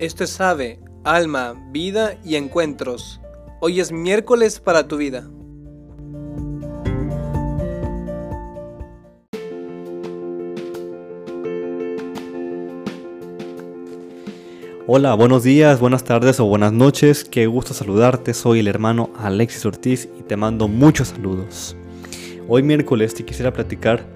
Esto es Ave, Alma, Vida y Encuentros. Hoy es miércoles para tu vida. Hola, buenos días, buenas tardes o buenas noches. Qué gusto saludarte. Soy el hermano Alexis Ortiz y te mando muchos saludos. Hoy miércoles te quisiera platicar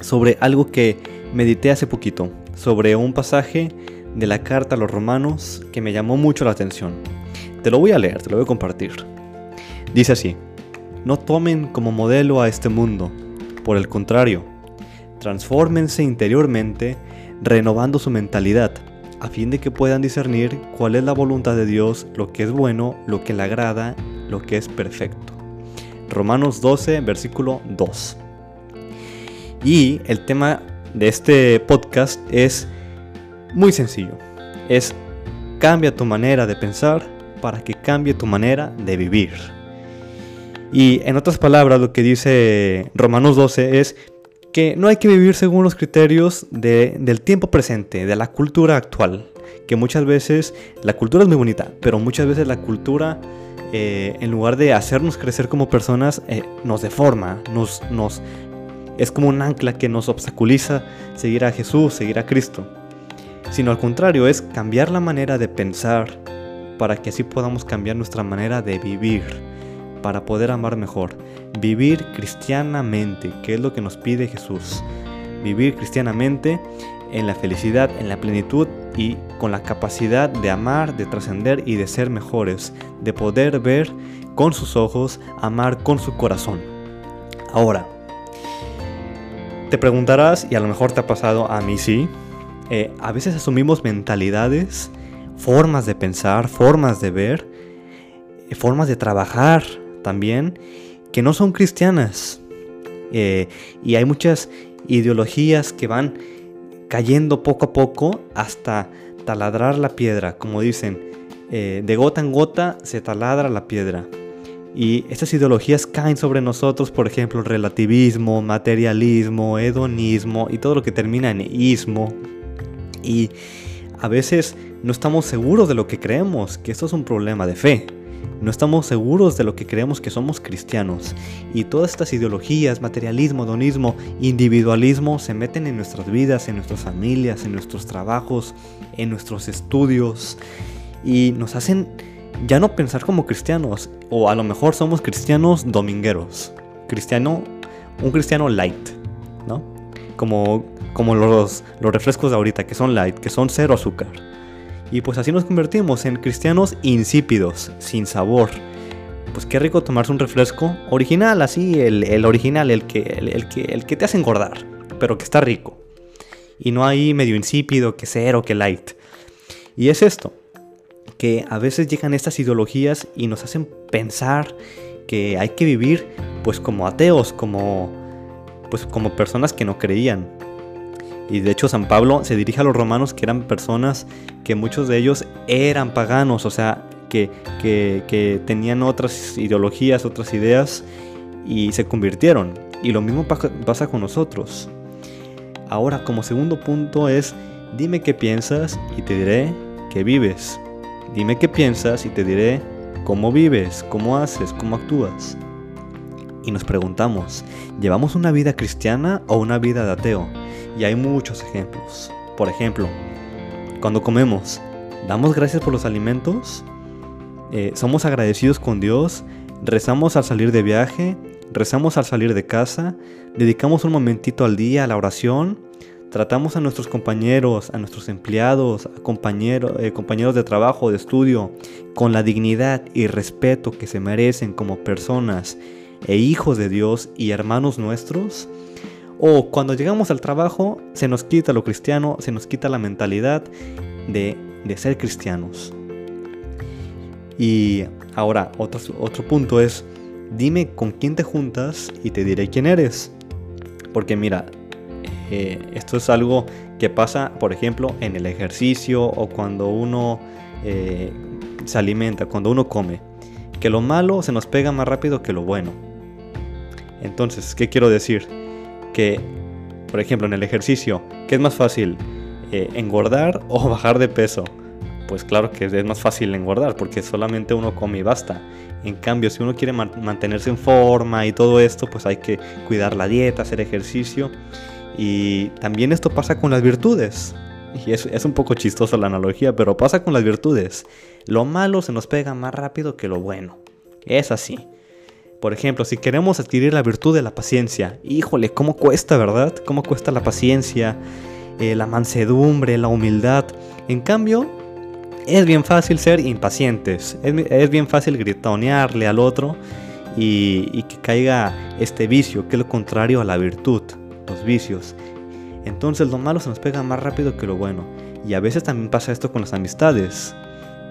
sobre algo que medité hace poquito, sobre un pasaje de la carta a los romanos que me llamó mucho la atención. Te lo voy a leer, te lo voy a compartir. Dice así, no tomen como modelo a este mundo, por el contrario, transfórmense interiormente renovando su mentalidad, a fin de que puedan discernir cuál es la voluntad de Dios, lo que es bueno, lo que le agrada, lo que es perfecto. Romanos 12, versículo 2. Y el tema de este podcast es muy sencillo. Es cambia tu manera de pensar para que cambie tu manera de vivir. Y en otras palabras, lo que dice Romanos 12 es que no hay que vivir según los criterios del tiempo presente, de la cultura actual. Que muchas veces la cultura es muy bonita, pero muchas veces la cultura, eh, en lugar de hacernos crecer como personas, eh, nos deforma, nos, nos, es como un ancla que nos obstaculiza seguir a Jesús, seguir a Cristo sino al contrario, es cambiar la manera de pensar para que así podamos cambiar nuestra manera de vivir, para poder amar mejor. Vivir cristianamente, que es lo que nos pide Jesús. Vivir cristianamente en la felicidad, en la plenitud y con la capacidad de amar, de trascender y de ser mejores, de poder ver con sus ojos, amar con su corazón. Ahora, te preguntarás, y a lo mejor te ha pasado a mí sí, eh, a veces asumimos mentalidades, formas de pensar, formas de ver, eh, formas de trabajar también, que no son cristianas. Eh, y hay muchas ideologías que van cayendo poco a poco hasta taladrar la piedra, como dicen, de gota en gota se taladra la piedra. Y estas ideologías caen sobre nosotros, por ejemplo, el relativismo, materialismo, hedonismo y todo lo que termina en ismo, y a veces no estamos seguros de lo que creemos, que esto es un problema de fe. No estamos seguros de lo que creemos que somos cristianos. Y todas estas ideologías, materialismo, donismo, individualismo, se meten en nuestras vidas, en nuestras familias, en nuestros trabajos, en nuestros estudios. Y nos hacen ya no pensar como cristianos. O a lo mejor somos cristianos domingueros. Cristiano, un cristiano light, ¿no? Como como los, los refrescos de ahorita, que son light, que son cero azúcar. Y pues así nos convertimos en cristianos insípidos, sin sabor. Pues qué rico tomarse un refresco original, así, el, original, el que, el, que, el que te hace engordar, pero que está rico. Y no hay medio insípido, que cero, que light. Y es esto, que a veces llegan estas ideologías y nos hacen pensar que hay que vivir pues como ateos, como pues como personas que no creían. Y de hecho San Pablo se dirige a los romanos que eran personas que muchos de ellos eran paganos, o sea, que, que, tenían otras ideologías, otras ideas y se convirtieron. Y lo mismo pasa con nosotros. Ahora, como segundo punto es, dime qué piensas y te diré qué vives. Dime qué piensas y te diré cómo vives, cómo haces, cómo actúas. Y nos preguntamos, ¿llevamos una vida cristiana o una vida de ateo? Y hay muchos ejemplos. Por ejemplo, cuando comemos, ¿damos gracias por los alimentos? Eh, ¿Somos agradecidos con Dios? ¿Rezamos al salir de viaje? ¿Rezamos al salir de casa? ¿Dedicamos un momentito al día a la oración? ¿Tratamos a nuestros compañeros, a nuestros empleados, a eh, compañeros de trabajo, de estudio, con la dignidad y respeto que se merecen como personas e hijos de Dios y hermanos nuestros? O cuando llegamos al trabajo se nos quita lo cristiano, se nos quita la mentalidad de, ser cristianos. Y ahora, otro, otro punto es, dime con quién te juntas y te diré quién eres. Porque mira, eh, esto es algo que pasa, por ejemplo, en el ejercicio o cuando uno eh, se alimenta, cuando uno come. Que lo malo se nos pega más rápido que lo bueno. Entonces, ¿qué quiero decir? que, por ejemplo, en el ejercicio, ¿qué es más fácil? Eh, ¿Engordar o bajar de peso? pues claro que es más fácil engordar porque solamente uno come y basta. En cambio, si uno quiere mantenerse en forma y todo esto, pues hay que cuidar la dieta, hacer ejercicio. Y también esto pasa con las virtudes. Y es, es un poco chistosa la analogía, pero pasa con las virtudes. Lo malo se nos pega más rápido que lo bueno. Es así. Por ejemplo, si queremos adquirir la virtud de la paciencia, híjole, ¿cómo cuesta, verdad? ¿Cómo cuesta la paciencia, eh, la mansedumbre, la humildad? En cambio, es bien fácil ser impacientes, es, bien fácil gritonearle al otro y, y, que caiga este vicio, que es lo contrario a la virtud, los vicios. Entonces lo malo se nos pega más rápido que lo bueno. Y a veces también pasa esto con las amistades,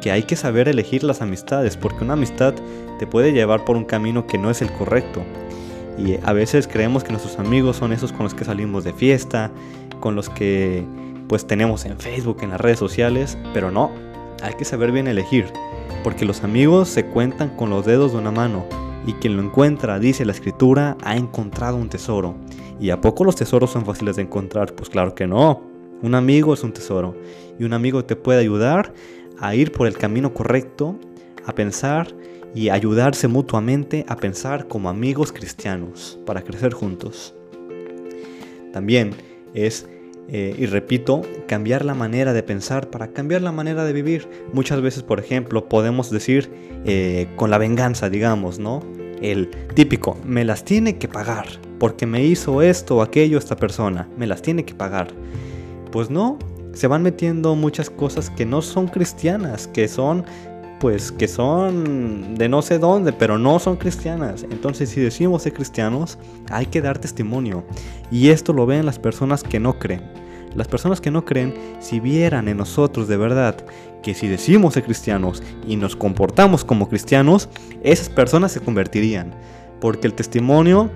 que hay que saber elegir las amistades, porque una amistad te puede llevar por un camino que no es el correcto. Y a veces creemos que nuestros amigos son esos con los que salimos de fiesta, con los que pues tenemos en Facebook, en las redes sociales, pero no, hay que saber bien elegir, porque los amigos se cuentan con los dedos de una mano, y quien lo encuentra, dice la escritura, ha encontrado un tesoro. ¿Y a poco los tesoros son fáciles de encontrar? Pues claro que no. Un amigo es un tesoro, y un amigo te puede ayudar a ir por el camino correcto, a pensar y ayudarse mutuamente a pensar como amigos cristianos para crecer juntos. También es, eh, y repito, cambiar la manera de pensar para cambiar la manera de vivir. Muchas veces, por ejemplo, podemos decir eh, con la venganza, digamos, ¿no? El típico, me las tiene que pagar, porque me hizo esto o aquello esta persona, me las tiene que pagar. Pues no, se van metiendo muchas cosas que no son cristianas, que son pues que son de no sé dónde, pero no son cristianas. Entonces si decimos ser cristianos, hay que dar testimonio. Y esto lo ven las personas que no creen. Las personas que no creen, si vieran en nosotros de verdad que si decimos ser cristianos y nos comportamos como cristianos, esas personas se convertirían. Porque el testimonio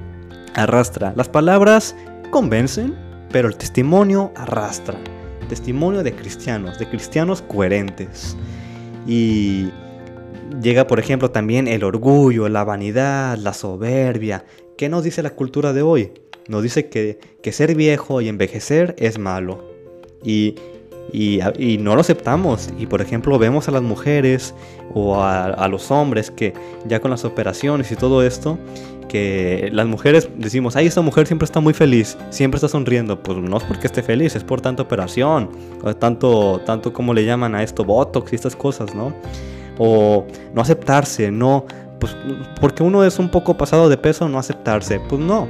arrastra. Las palabras convencen, pero el testimonio arrastra. Testimonio de cristianos, de cristianos coherentes. Y llega, por ejemplo, también el orgullo, la vanidad, la soberbia. ¿Qué nos dice la cultura de hoy? Nos dice que, ser viejo y envejecer es malo. Y, no lo aceptamos. Y por ejemplo vemos a las mujeres o a, a, los hombres que ya con las operaciones y todo esto, que las mujeres decimos, ay, esta mujer siempre está muy feliz, siempre está sonriendo. Pues no es porque esté feliz, es por tanta operación, tanto, tanto como le llaman a esto, botox y estas cosas, ¿no? O no aceptarse, no, pues porque uno es un poco pasado de peso, no aceptarse. Pues no,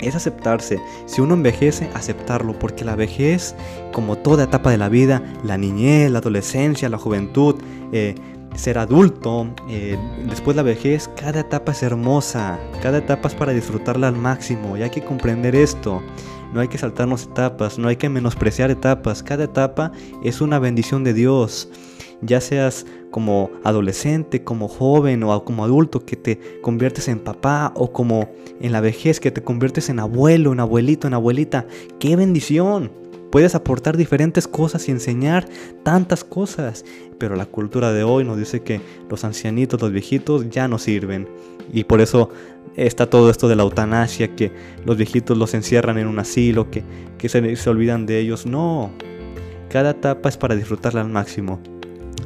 es aceptarse. Si uno envejece, aceptarlo, porque la vejez, como toda etapa de la vida, la niñez, la adolescencia, la juventud, eh, ser adulto, eh, después la vejez, cada etapa es hermosa, cada etapa es para disfrutarla al máximo y hay que comprender esto. No hay que saltarnos etapas, no hay que menospreciar etapas, cada etapa es una bendición de Dios. Ya seas como adolescente, como joven o como adulto que te conviertes en papá o como en la vejez que te conviertes en abuelo, en abuelito, en abuelita. ¡Qué bendición! Puedes aportar diferentes cosas y enseñar tantas cosas. Pero la cultura de hoy nos dice que los ancianitos, los viejitos ya no sirven. Y por eso está todo esto de la eutanasia, que los viejitos los encierran en un asilo, que, se, se olvidan de ellos. No, cada etapa es para disfrutarla al máximo.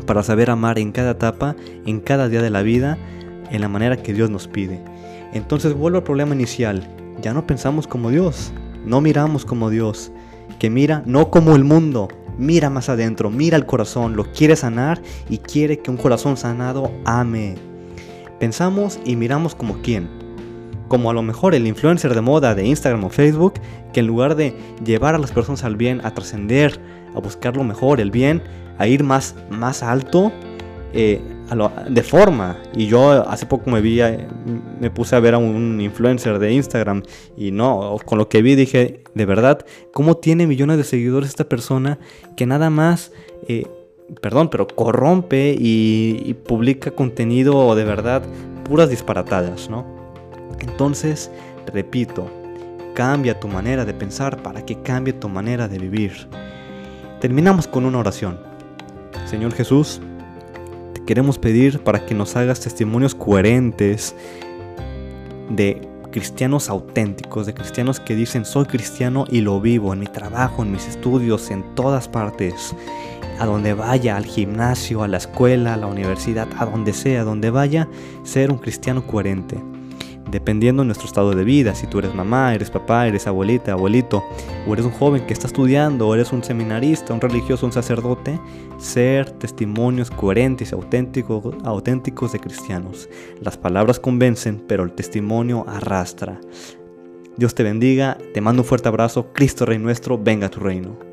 Para saber amar en cada etapa, en cada día de la vida, en la manera que Dios nos pide. Entonces vuelvo al problema inicial. Ya no pensamos como Dios, no miramos como Dios que mira no como el mundo, mira más adentro, mira el corazón, lo quiere sanar y quiere que un corazón sanado ame. Pensamos y miramos como quién. Como a lo mejor el influencer de moda de Instagram o Facebook, que en lugar de llevar a las personas al bien, a trascender, a buscar lo mejor, el bien, a ir más, más alto, eh, de forma. Y yo hace poco me vi, eh, me puse a ver a un influencer de Instagram y no, con lo que vi dije, de verdad, ¿cómo tiene millones de seguidores esta persona que nada más, eh, perdón, pero corrompe y, y publica contenido de verdad puras disparatadas, ¿no? Entonces, repito, cambia tu manera de pensar para que cambie tu manera de vivir. Terminamos con una oración. Señor Jesús, queremos pedir para que nos hagas testimonios coherentes de cristianos auténticos, de cristianos que dicen soy cristiano y lo vivo en mi trabajo, en mis estudios, en todas partes. a donde vaya, al gimnasio, a la escuela, a la universidad, a donde sea, a donde vaya, ser un cristiano coherente. Dependiendo de nuestro estado de vida, si tú eres mamá, eres papá, eres abuelita, abuelito, o eres un joven que está estudiando, o eres un seminarista, un religioso, un sacerdote, ser testimonios coherentes auténticos, auténticos de cristianos. Las palabras convencen, pero el testimonio arrastra. Dios te bendiga, te mando un fuerte abrazo, Cristo Rey nuestro, venga a tu reino.